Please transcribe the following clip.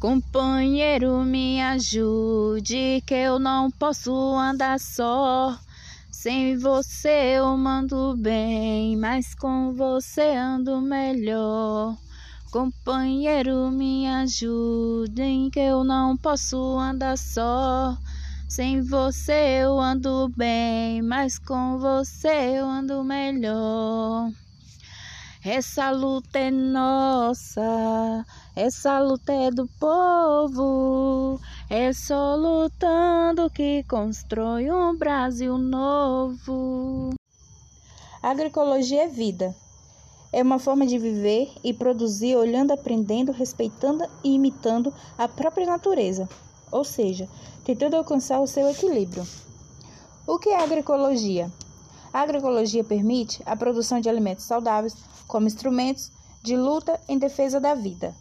Companheiro, me ajude, que eu não posso andar só. Sem você eu mando bem, mas com você ando melhor. Companheiro, me ajudem, que eu não posso andar só. Sem você eu ando bem, mas com você eu ando melhor. Essa luta é nossa, essa luta é do povo. É só lutando que constrói um Brasil novo. Agroecologia é vida. É uma forma de viver e produzir olhando, aprendendo, respeitando e imitando a própria natureza, ou seja, tentando alcançar o seu equilíbrio. O que é agroecologia? A agroecologia permite a produção de alimentos saudáveis como instrumentos de luta em defesa da vida.